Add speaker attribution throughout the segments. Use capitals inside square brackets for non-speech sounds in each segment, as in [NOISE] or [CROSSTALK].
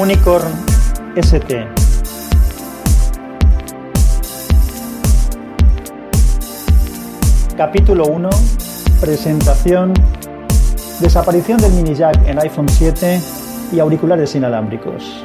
Speaker 1: Unicorn ST. Capítulo 1. Presentación. Desaparición del mini jack en iPhone 7 y auriculares inalámbricos.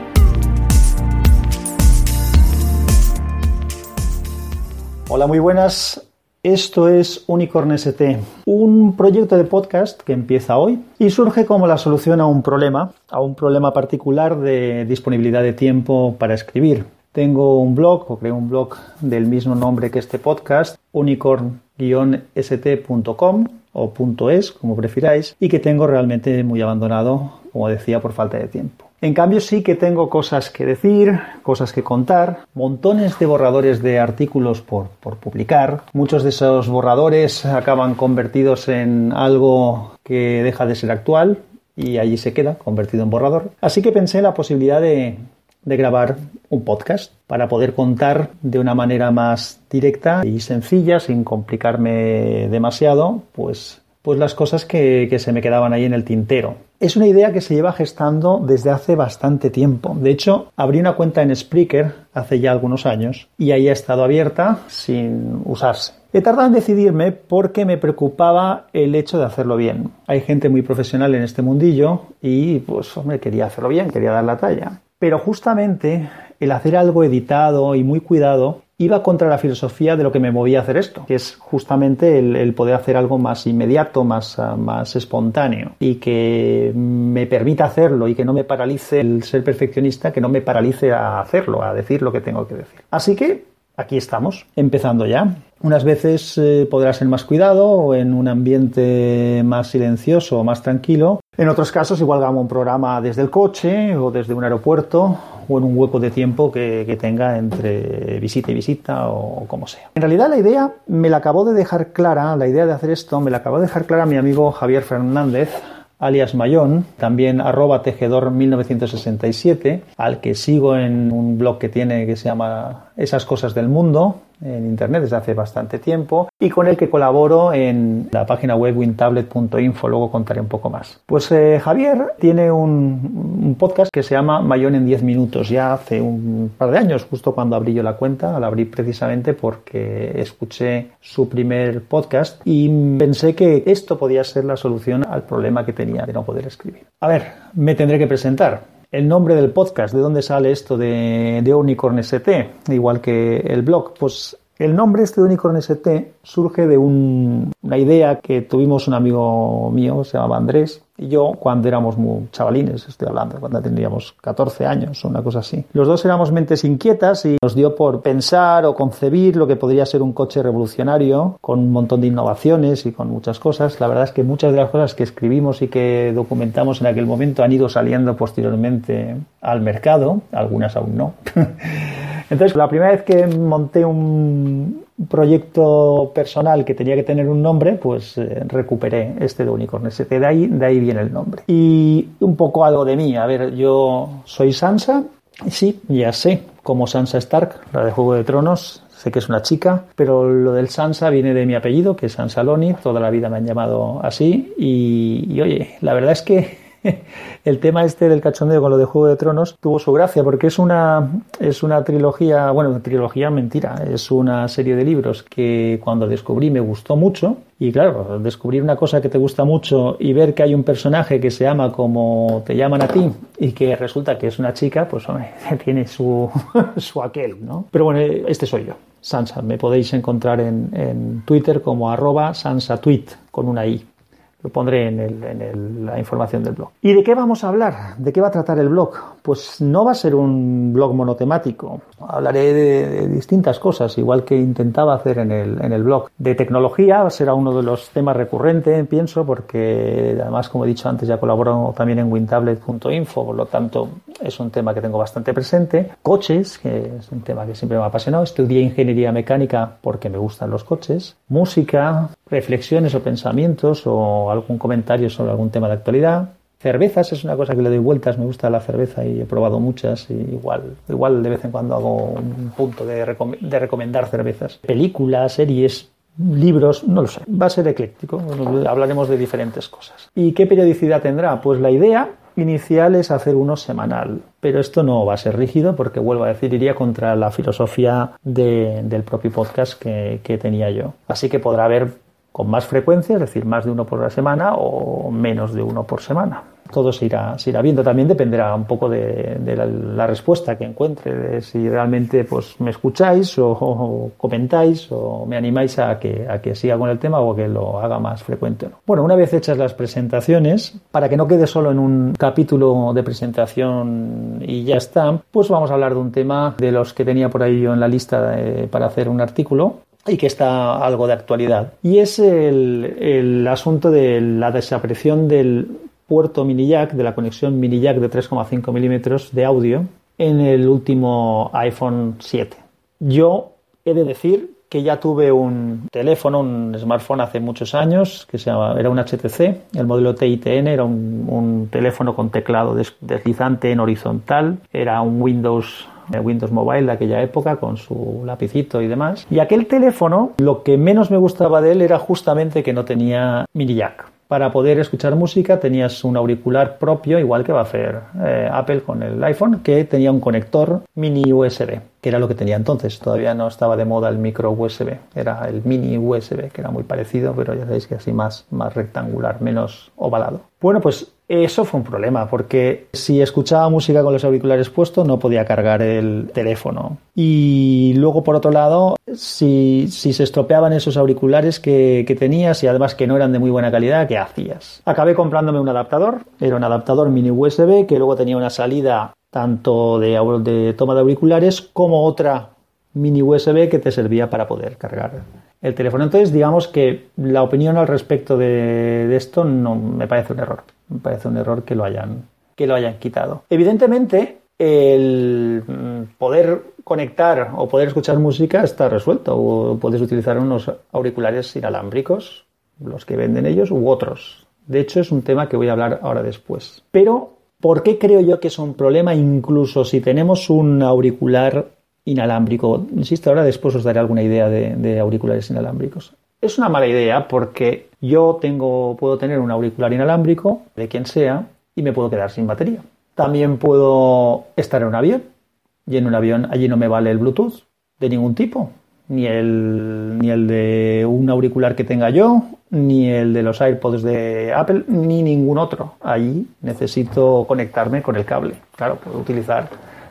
Speaker 1: Hola, muy buenas. Esto es Unicorn ST, un proyecto de podcast que empieza hoy y surge como la solución a un problema, a un problema particular de disponibilidad de tiempo para escribir. Tengo un blog, o creo un blog del mismo nombre que este podcast, unicorn-st.com o .es, como prefiráis, y que tengo realmente muy abandonado, como decía, por falta de tiempo. En cambio sí que tengo cosas que decir, cosas que contar, montones de borradores de artículos por, por, publicar. Muchos de esos borradores acaban convertidos en algo que deja de ser actual y allí se queda, convertido en borrador. Así que pensé en la posibilidad de, de grabar un podcast para poder contar de una manera más directa y sencilla, sin complicarme demasiado, pues pues las cosas que, se me quedaban ahí en el tintero. Es una idea que se lleva gestando desde hace bastante tiempo. De hecho, abrí una cuenta en Spreaker hace ya algunos años y ahí ha estado abierta sin usarse. He tardado en decidirme porque me preocupaba el hecho de hacerlo bien. Hay gente muy profesional en este mundillo y pues hombre, quería hacerlo bien, quería dar la talla. Pero justamente el hacer algo editado y muy cuidado iba contra la filosofía de lo que me movía a hacer esto, que es justamente el, poder hacer algo más inmediato, más, uh, más espontáneo y que me permita hacerlo y que no me paralice el ser perfeccionista, que no me paralice a hacerlo, a decir lo que tengo que decir. Así que aquí estamos, empezando ya. Unas veces eh, podrá ser más cuidado en un ambiente más silencioso más tranquilo. En otros casos igual hago un programa desde el coche o desde un aeropuerto o en un hueco de tiempo que, tenga entre visita y visita o como sea. En realidad la idea me la acabó de dejar clara, la idea de hacer esto me la acabó de dejar clara mi amigo Javier Fernández, alias Mayón, también arroba tejedor 1967, al que sigo en un blog que tiene que se llama Esas cosas del mundo, en internet desde hace bastante tiempo y con el que colaboro en la página web wintablet.info, luego contaré un poco más. Pues eh, Javier tiene un, un, podcast que se llama Mayón en 10 minutos, ya hace un par de años, justo cuando abrí yo la cuenta, la abrí precisamente porque escuché su primer podcast y pensé que esto podía ser la solución al problema que tenía de no poder escribir. A ver, me tendré que presentar el nombre del podcast, ¿de dónde sale esto de, de Unicorn ST? Igual que el blog, pues el nombre este de Unicorn ST surge de un, una idea que tuvimos un amigo mío, se llamaba Andrés, y yo cuando éramos muy chavalines, estoy hablando, cuando tendríamos 14 años o una cosa así. Los dos éramos mentes inquietas y nos dio por pensar o concebir lo que podría ser un coche revolucionario con un montón de innovaciones y con muchas cosas. La verdad es que muchas de las cosas que escribimos y que documentamos en aquel momento han ido saliendo posteriormente al mercado, algunas aún no. [LAUGHS] Entonces, la primera vez que monté un proyecto personal que tenía que tener un nombre, pues eh, recuperé este de Unicorn ST. De ahí, de ahí viene el nombre. Y un poco algo de mí. A ver, yo soy Sansa. Sí, ya sé, como Sansa Stark, la de Juego de Tronos, sé que es una chica, pero lo del Sansa viene de mi apellido, que es Sansaloni, toda la vida me han llamado así, y, y oye, la verdad es que [LAUGHS] el tema este del cachondeo con lo de Juego de Tronos tuvo su gracia porque es una, es una trilogía, bueno, trilogía mentira, es una serie de libros que cuando descubrí me gustó mucho y claro, descubrir una cosa que te gusta mucho y ver que hay un personaje que se llama como te llaman a ti y que resulta que es una chica, pues hombre, [LAUGHS] tiene su, [LAUGHS] su aquel, ¿no? Pero bueno, este soy yo. Sansa, me podéis encontrar en, en Twitter como arroba sansatweet con una i. Lo pondré en, el, en el, la información del blog. ¿Y de qué vamos a hablar? ¿De qué va a tratar el blog? Pues no va a ser un blog monotemático. Hablaré de, de distintas cosas, igual que intentaba hacer en el, en el, blog. De tecnología será uno de los temas recurrentes, pienso, porque además, como he dicho antes, ya colaboro también en wintablet.info, por lo tanto es un tema que tengo bastante presente. Coches, que es un tema que siempre me ha apasionado. Estudié ingeniería mecánica porque me gustan los coches. Música, reflexiones o pensamientos o algún comentario sobre algún tema de actualidad. Cervezas es una cosa que le doy vueltas, me gusta la cerveza y he probado muchas y igual, igual de vez en cuando hago un punto de, de recomendar cervezas. Películas, series, libros, no lo sé, va a ser ecléctico, hablaremos de diferentes cosas. ¿Y qué periodicidad tendrá? Pues la idea inicial es hacer uno semanal, pero esto no va a ser rígido porque, vuelvo a decir, iría contra la filosofía del propio podcast que, que tenía yo. Así que podrá haber con más frecuencia, es decir, más de uno por la semana o menos de uno por semana todo se irá, se irá viendo. También dependerá un poco de, la, respuesta que encuentre, de si realmente pues, me escucháis o, comentáis o me animáis a que, a que siga con el tema o que lo haga más frecuente. Bueno, una vez hechas las presentaciones, para que no quede solo en un capítulo de presentación y ya está, pues vamos a hablar de un tema de los que tenía por ahí yo en la lista para hacer un artículo y que está algo de actualidad. Y es el, el asunto de la desaparición del puerto mini jack, de la conexión mini jack de 3,5 milímetros de audio en el último iPhone 7. Yo he de decir que ya tuve un teléfono, un smartphone hace muchos años, que se llama, era un HTC, el modelo TITN, era un, teléfono con teclado deslizante en horizontal, era un Windows eh, Windows Mobile de aquella época con su lapicito y demás. Y aquel teléfono, lo que menos me gustaba de él era justamente que no tenía mini jack para poder escuchar música tenías un auricular propio, igual que va a hacer eh, Apple con el iPhone, que tenía un conector mini USB, que era lo que tenía entonces. Todavía no estaba de moda el micro USB, era el mini USB, que era muy parecido, pero ya sabéis que así más, más rectangular, menos ovalado. Bueno, pues eso fue un problema, porque si escuchaba música con los auriculares puestos no podía cargar el teléfono. Y luego, por otro lado, si, se estropeaban esos auriculares que, que, tenías y además que no eran de muy buena calidad, ¿qué hacías? Acabé comprándome un adaptador, era un adaptador mini USB que luego tenía una salida tanto de, toma de auriculares como otra mini USB que te servía para poder cargar el teléfono. Entonces, digamos que la opinión al respecto de, de esto no me parece un error. Me parece un error que lo hayan, que lo hayan quitado. Evidentemente, el poder conectar o poder escuchar música está resuelto. O puedes utilizar unos auriculares inalámbricos, los que venden ellos, u otros. De hecho, es un tema que voy a hablar ahora después. Pero, ¿por qué creo yo que es un problema incluso si tenemos un auricular inalámbrico? Insisto, ahora después os daré alguna idea de, auriculares inalámbricos. Es una mala idea porque yo tengo, puedo tener un auricular inalámbrico de quien sea y me puedo quedar sin batería. También puedo estar en un avión y en un avión allí no me vale el Bluetooth de ningún tipo, ni el, ni el de un auricular que tenga yo, ni el de los AirPods de Apple, ni ningún otro. Allí necesito conectarme con el cable. Claro, puedo utilizar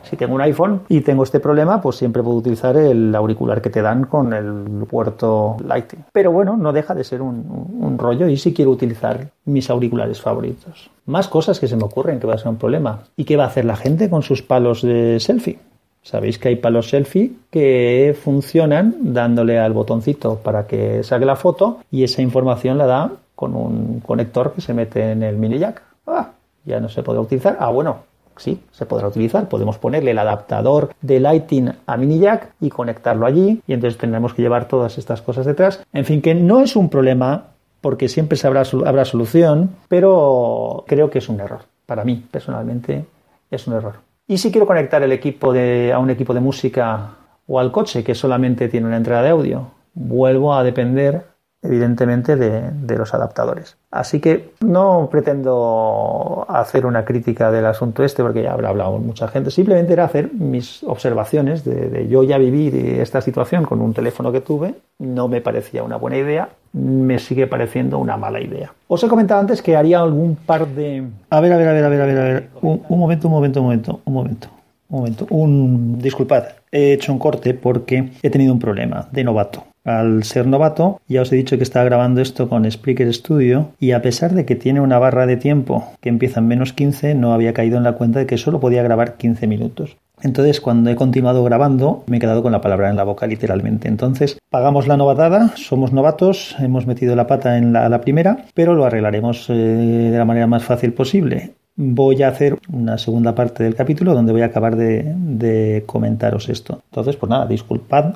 Speaker 1: si tengo un iPhone y tengo este problema, pues siempre puedo utilizar el auricular que te dan con el puerto Lightning. Pero bueno, no deja de ser un, rollo y si quiero utilizar mis auriculares favoritos. Más cosas que se me ocurren que va a ser un problema. ¿Y qué va a hacer la gente con sus palos de selfie? Sabéis que hay palos selfie que funcionan dándole al botoncito para que saque la foto y esa información la da con un conector que se mete en el mini jack. Ah, ya no se puede utilizar. Ah, bueno, sí, se podrá utilizar. Podemos ponerle el adaptador de Lighting a mini jack y conectarlo allí y entonces tendremos que llevar todas estas cosas detrás. En fin, que no es un problema porque siempre habrá, habrá solución, pero creo que es un error. Para mí, personalmente, es un error. Y si quiero conectar el equipo de, a un equipo de música o al coche que solamente tiene una entrada de audio, vuelvo a depender evidentemente de, los adaptadores. Así que no pretendo hacer una crítica del asunto este porque ya habrá hablado mucha gente, simplemente era hacer mis observaciones de, yo ya viví esta situación con un teléfono que tuve, no me parecía una buena idea, me sigue pareciendo una mala idea. Os he comentado antes que haría algún par de... A ver, a ver, a ver, a ver, a ver, a ver. Un, un momento, un momento, un momento, un momento. Un momento, un disculpad, he hecho un corte porque he tenido un problema de novato al ser novato, ya os he dicho que estaba grabando esto con Spreaker Studio y a pesar de que tiene una barra de tiempo que empieza en menos 15, no había caído en la cuenta de que solo podía grabar 15 minutos. Entonces, cuando he continuado grabando, me he quedado con la palabra en la boca, literalmente. Entonces, pagamos la novatada, somos novatos, hemos metido la pata en la, primera, pero lo arreglaremos eh, de la manera más fácil posible. Voy a hacer una segunda parte del capítulo donde voy a acabar de, de comentaros esto. Entonces, pues nada, disculpad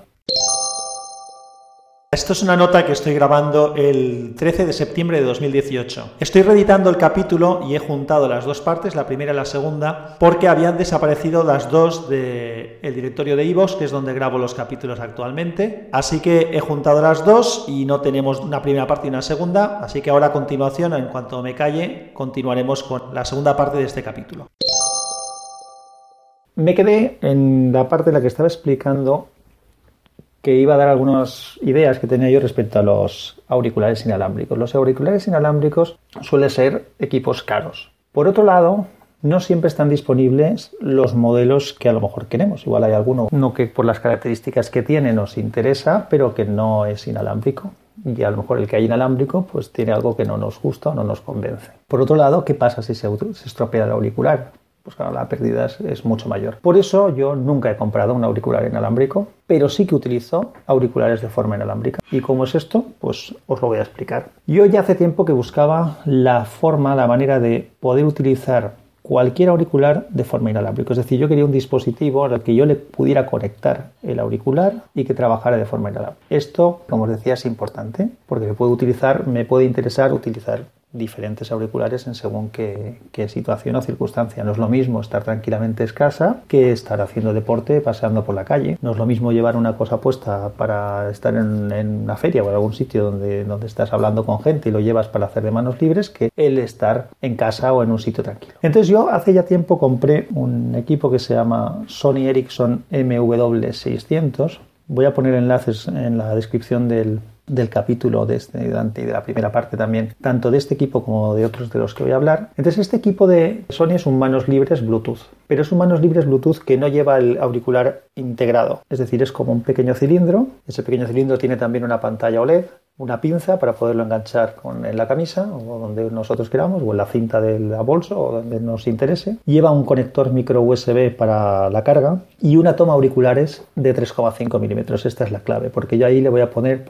Speaker 1: Esto es una nota que estoy grabando el 13 de septiembre de 2018. Estoy reeditando el capítulo y he juntado las dos partes, la primera y la segunda, porque habían desaparecido las dos del directorio de iVoox, que es donde grabo los capítulos actualmente. Así que he juntado las dos y no tenemos una primera parte y una segunda. Así que ahora a continuación, en cuanto me calle, continuaremos con la segunda parte de este capítulo. Me quedé en la parte en la que estaba explicando que iba a dar algunas ideas que tenía yo respecto a los auriculares inalámbricos. Los auriculares inalámbricos suelen ser equipos caros. Por otro lado, no siempre están disponibles los modelos que a lo mejor queremos. Igual hay alguno uno que por las características que tiene nos interesa, pero que no es inalámbrico. Y a lo mejor el que hay inalámbrico pues tiene algo que no nos gusta o no nos convence. Por otro lado, ¿qué pasa si se estropea el auricular? Pues claro, la pérdida es, mucho mayor. Por eso yo nunca he comprado un auricular inalámbrico, pero sí que utilizo auriculares de forma inalámbrica. ¿Y cómo es esto? Pues os lo voy a explicar. Yo ya hace tiempo que buscaba la forma, la manera de poder utilizar cualquier auricular de forma inalámbrica. Es decir, yo quería un dispositivo al que yo le pudiera conectar el auricular y que trabajara de forma inalámbrica. Esto, como os decía, es importante porque me puede utilizar, me puede interesar utilizar diferentes auriculares en según qué, situación o circunstancia. No es lo mismo estar tranquilamente en casa que estar haciendo deporte paseando por la calle. No es lo mismo llevar una cosa puesta para estar en, una feria o en algún sitio donde, donde estás hablando con gente y lo llevas para hacer de manos libres que el estar en casa o en un sitio tranquilo. Entonces yo hace ya tiempo compré un equipo que se llama Sony Ericsson MW600. Voy a poner enlaces en la descripción del, del capítulo de, este, de la primera parte también, tanto de este equipo como de otros de los que voy a hablar. Entonces, este equipo de Sony es un manos libres Bluetooth, pero es un manos libres Bluetooth que no lleva el auricular integrado, es decir, es como un pequeño cilindro. Ese pequeño cilindro tiene también una pantalla OLED, una pinza para poderlo enganchar en la camisa o donde nosotros queramos o en la cinta del bolso o donde nos interese. Lleva un conector micro USB para la carga y una toma auriculares de 3,5 milímetros. Esta es la clave porque yo ahí le voy a poner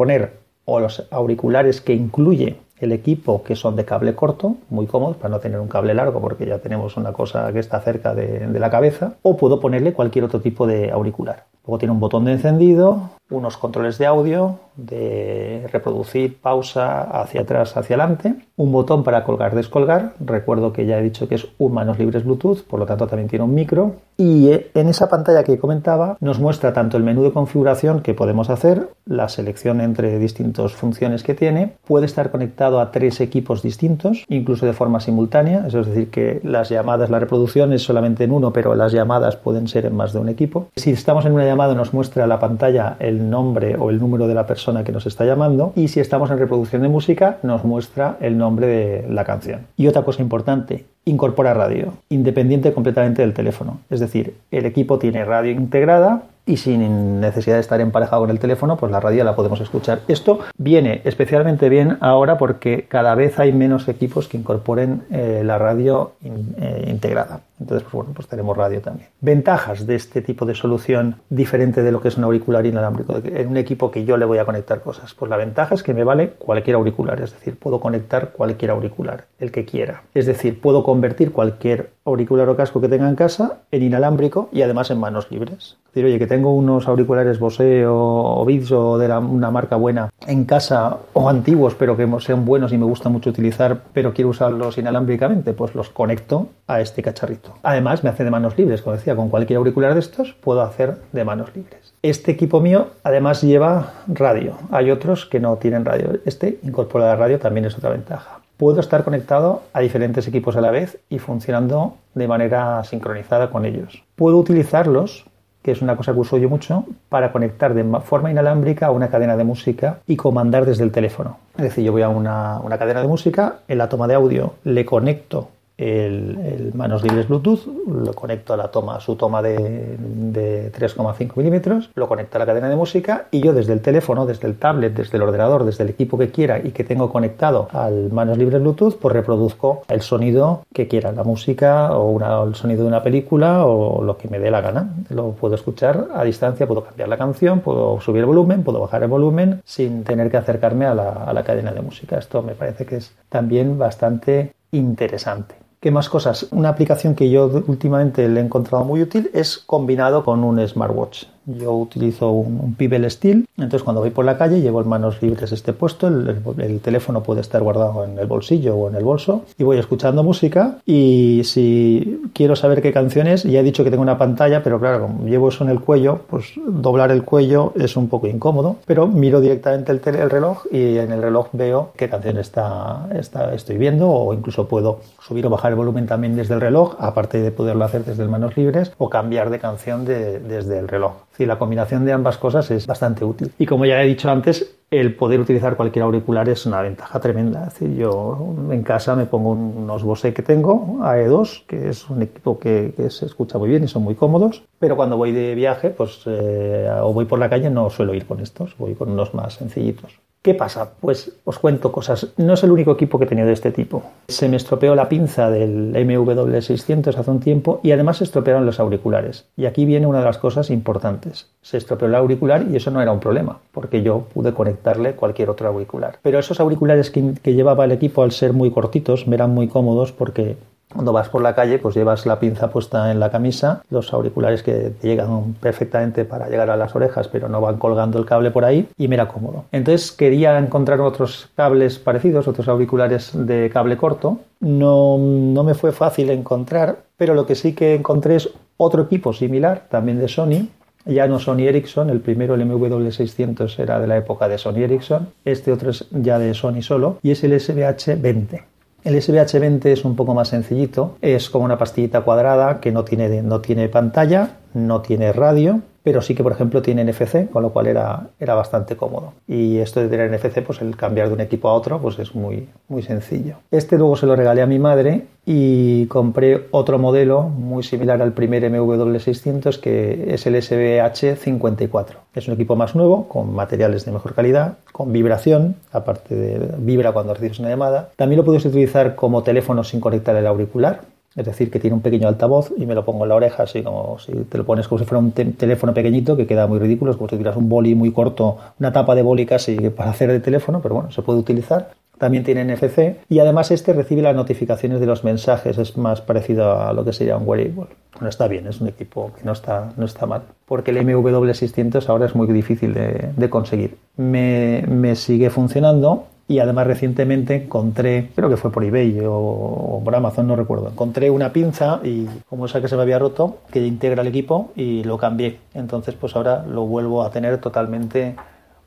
Speaker 1: o los auriculares que incluye el equipo que son de cable corto, muy cómodos para no tener un cable largo porque ya tenemos una cosa que está cerca de, de la cabeza, o puedo ponerle cualquier otro tipo de auricular. Luego tiene un botón de encendido, unos controles de audio, de reproducir, pausa, hacia atrás, hacia adelante, un botón para colgar, descolgar, recuerdo que ya he dicho que es un manos libres Bluetooth, por lo tanto también tiene un micro, y eh, en esa pantalla que comentaba nos muestra tanto el menú de configuración que podemos hacer, la selección entre distintas funciones que tiene, puede estar conectado a tres equipos distintos, incluso de forma simultánea, eso es decir que las llamadas, la reproducción es solamente en uno, pero las llamadas pueden ser en más de un equipo. Si estamos en una llamada nos muestra la pantalla el nombre o el número de la persona que nos está llamando y si estamos en reproducción de música nos muestra el nombre de la canción. Y otra cosa importante, incorpora radio, independiente completamente del teléfono. Es decir, el equipo tiene radio integrada y sin necesidad de estar emparejado con el teléfono, pues la radio la podemos escuchar. Esto viene especialmente bien ahora porque cada vez hay menos equipos que incorporen eh, la radio eh, integrada. Entonces, pues bueno, pues tenemos radio también. Ventajas de este tipo de solución diferente de lo que es un auricular inalámbrico, en un equipo que yo le voy a conectar cosas. Pues la ventaja es que me vale cualquier auricular, es decir, puedo conectar cualquier auricular, el que quiera. Es decir, puedo convertir cualquier auricular o casco que tenga en casa en inalámbrico y además en manos libres. Es decir, oye, que tengo unos auriculares Bose o, Beats o de una marca buena en casa o antiguos, pero que sean buenos y me gusta mucho utilizar, pero quiero usarlos inalámbricamente, pues los conecto a este cacharrito. Además, me hace de manos libres, como decía, con cualquier auricular de estos puedo hacer de manos libres. Este equipo mío además lleva radio. Hay otros que no tienen radio. Este incorpora la radio, también es otra ventaja. Puedo estar conectado a diferentes equipos a la vez y funcionando de manera sincronizada con ellos. Puedo utilizarlos que es una cosa que uso yo mucho, para conectar de forma inalámbrica a una cadena de música y comandar desde el teléfono. Es decir, yo voy a una, una cadena de música, en la toma de audio le conecto el, manos libres Bluetooth, lo conecto a la toma, su toma de, de 3,5 milímetros, lo conecto a la cadena de música y yo desde el teléfono, desde el tablet, desde el ordenador, desde el equipo que quiera y que tengo conectado al manos libres Bluetooth, pues reproduzco el sonido que quiera, la música o el sonido de una película o lo que me dé la gana. Lo puedo escuchar a distancia, puedo cambiar la canción, puedo subir el volumen, puedo bajar el volumen sin tener que acercarme a la, a la cadena de música. Esto me parece que es también bastante interesante. ¿Qué más cosas? Una aplicación que yo últimamente le he encontrado muy útil es combinado con un smartwatch. Yo utilizo un, Pibel Steel, entonces cuando voy por la calle llevo en manos libres este puesto, el, el, teléfono puede estar guardado en el bolsillo o en el bolso. Y voy escuchando música. Y si quiero saber qué canción es, ya he dicho que tengo una pantalla, pero claro, como llevo eso en el cuello, pues doblar el cuello es un poco incómodo, pero miro directamente el, el reloj y en el reloj veo qué canción está, está, estoy viendo. O incluso puedo subir o bajar el volumen también desde el reloj, aparte de poderlo hacer desde manos libres o cambiar de canción de, desde el reloj. Sí, la combinación de ambas cosas es bastante útil. Y como ya he dicho antes, el poder utilizar cualquier auricular es una ventaja tremenda. Es decir, yo en casa me pongo unos Bose que tengo, AE2, que es un equipo que, que, se escucha muy bien y son muy cómodos, pero cuando voy de viaje pues, eh, o voy por la calle no suelo ir con estos, voy con unos más sencillitos. ¿Qué pasa? Pues os cuento cosas. No es el único equipo que he tenido de este tipo. Se me estropeó la pinza del MW600 hace un tiempo y además se estropearon los auriculares. Y aquí viene una de las cosas importantes. Se estropeó el auricular y eso no era un problema, porque yo pude conectarle cualquier otro auricular. Pero esos auriculares que, que llevaba el equipo al ser muy cortitos me eran muy cómodos porque cuando vas por la calle, pues llevas la pinza puesta en la camisa, los auriculares que llegan perfectamente para llegar a las orejas, pero no van colgando el cable por ahí y me era cómodo. Entonces quería encontrar otros cables parecidos, otros auriculares de cable corto. No, no me fue fácil encontrar, pero lo que sí que encontré es otro equipo similar, también de Sony, ya no Sony Ericsson, el primero, el MW600, era de la época de Sony Ericsson, este otro es ya de Sony solo, y es el SBH 20. El SBH20 es un poco más sencillito, es como una pastillita cuadrada que no tiene, no tiene pantalla, no tiene radio, pero sí que, por ejemplo, tiene NFC, con lo cual era, era bastante cómodo. Y esto de tener NFC, pues el cambiar de un equipo a otro, pues es muy, muy sencillo. Este luego se lo regalé a mi madre y compré otro modelo muy similar al primer MW600 que es el SBH54. Es un equipo más nuevo, con materiales de mejor calidad, con vibración, aparte de vibra cuando recibes una llamada. También lo puedes utilizar como teléfono sin conectar el auricular, es decir, que tiene un pequeño altavoz y me lo pongo en la oreja, así como si te lo pones como si fuera un teléfono pequeñito, que queda muy ridículo, es como si tuvieras un boli muy corto, una tapa de boli casi para hacer de teléfono, pero bueno, se puede utilizar. También tiene NFC y además este recibe las notificaciones de los mensajes, es más parecido a lo que sería un wearable. Bueno, está bien, es un equipo que no está, no está mal, porque el MW600 ahora es muy difícil de, conseguir. Me sigue funcionando y además recientemente encontré, creo que fue por eBay o, por Amazon, no recuerdo, encontré una pinza y como esa que se me había roto, que integra el equipo y lo cambié. Entonces pues ahora lo vuelvo a tener totalmente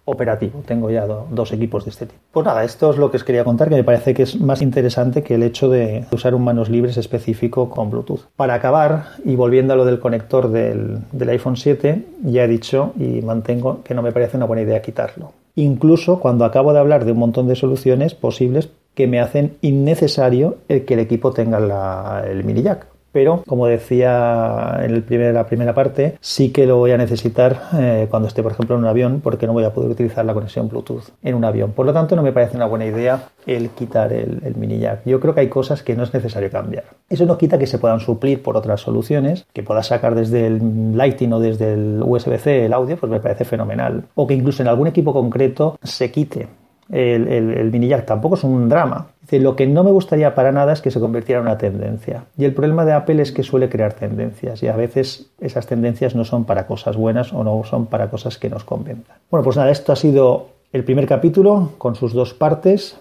Speaker 1: operativo. Tengo ya dos equipos de este tipo. Pues nada, esto es lo que os quería contar, que me parece que es más interesante que el hecho de usar un manos libres específico con Bluetooth. Para acabar, y volviendo a lo del conector del, del iPhone 7, ya he dicho y mantengo que no me parece una buena idea quitarlo incluso cuando acabo de hablar de un montón de soluciones posibles que me hacen innecesario el que el equipo tenga la, el mini jack. Pero, como decía en la primera parte, sí que lo voy a necesitar eh, cuando esté, por ejemplo, en un avión, porque no voy a poder utilizar la conexión Bluetooth en un avión. Por lo tanto, no me parece una buena idea el quitar el, mini jack. Yo creo que hay cosas que no es necesario cambiar. Eso no quita que se puedan suplir por otras soluciones, que puedas sacar desde el Lighting o desde el USB-C el audio, pues me parece fenomenal. O que incluso en algún equipo concreto se quite el, el, el, mini jack tampoco es un drama. Dice, lo que no me gustaría para nada es que se convirtiera en una tendencia. Y el problema de Apple es que suele crear tendencias y a veces esas tendencias no son para cosas buenas o no son para cosas que nos convenzan. Bueno, pues nada, esto ha sido el primer capítulo con sus dos partes.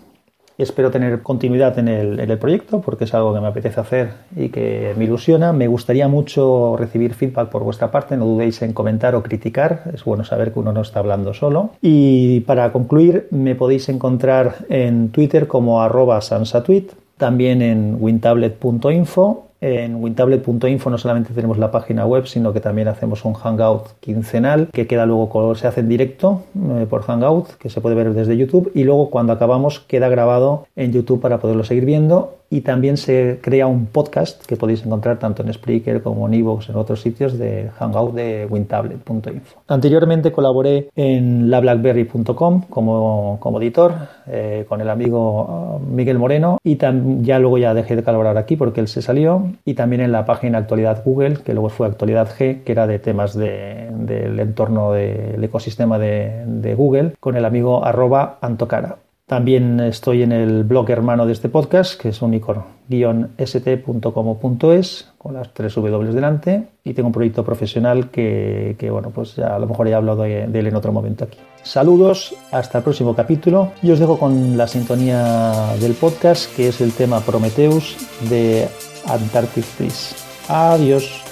Speaker 1: Espero tener continuidad en el, proyecto porque es algo que me apetece hacer y que me ilusiona. Me gustaría mucho recibir feedback por vuestra parte. No dudéis en comentar o criticar. Es bueno saber que uno no está hablando solo. Y para concluir, me podéis encontrar en Twitter como arroba sansatweet, también en wintablet.info en wintablet.info no solamente tenemos la página web, sino que también hacemos un hangout quincenal que queda luego, se hace en directo eh, por hangout, que se puede ver desde YouTube, y luego cuando acabamos queda grabado en YouTube para poderlo seguir viendo y también se crea un podcast que podéis encontrar tanto en Spreaker como en Evox en otros sitios de Hangout de WinTablet.info. Anteriormente colaboré en lablackberry.com como, como editor eh, con el amigo uh, Miguel Moreno y ya luego ya dejé de colaborar aquí porque él se salió y también en la página Actualidad Google que luego fue Actualidad G que era de temas de, del entorno del ecosistema de, Google con el amigo arroba Antocara. También estoy en el blog hermano de este podcast, que es unicorn-st.com.es, con las tres W delante. Y tengo un proyecto profesional que, bueno, pues ya a lo mejor he hablado de, de él en otro momento aquí. Saludos, hasta el próximo capítulo. Y os dejo con la sintonía del podcast, que es el tema Prometheus de Antarctic Trees. Adiós.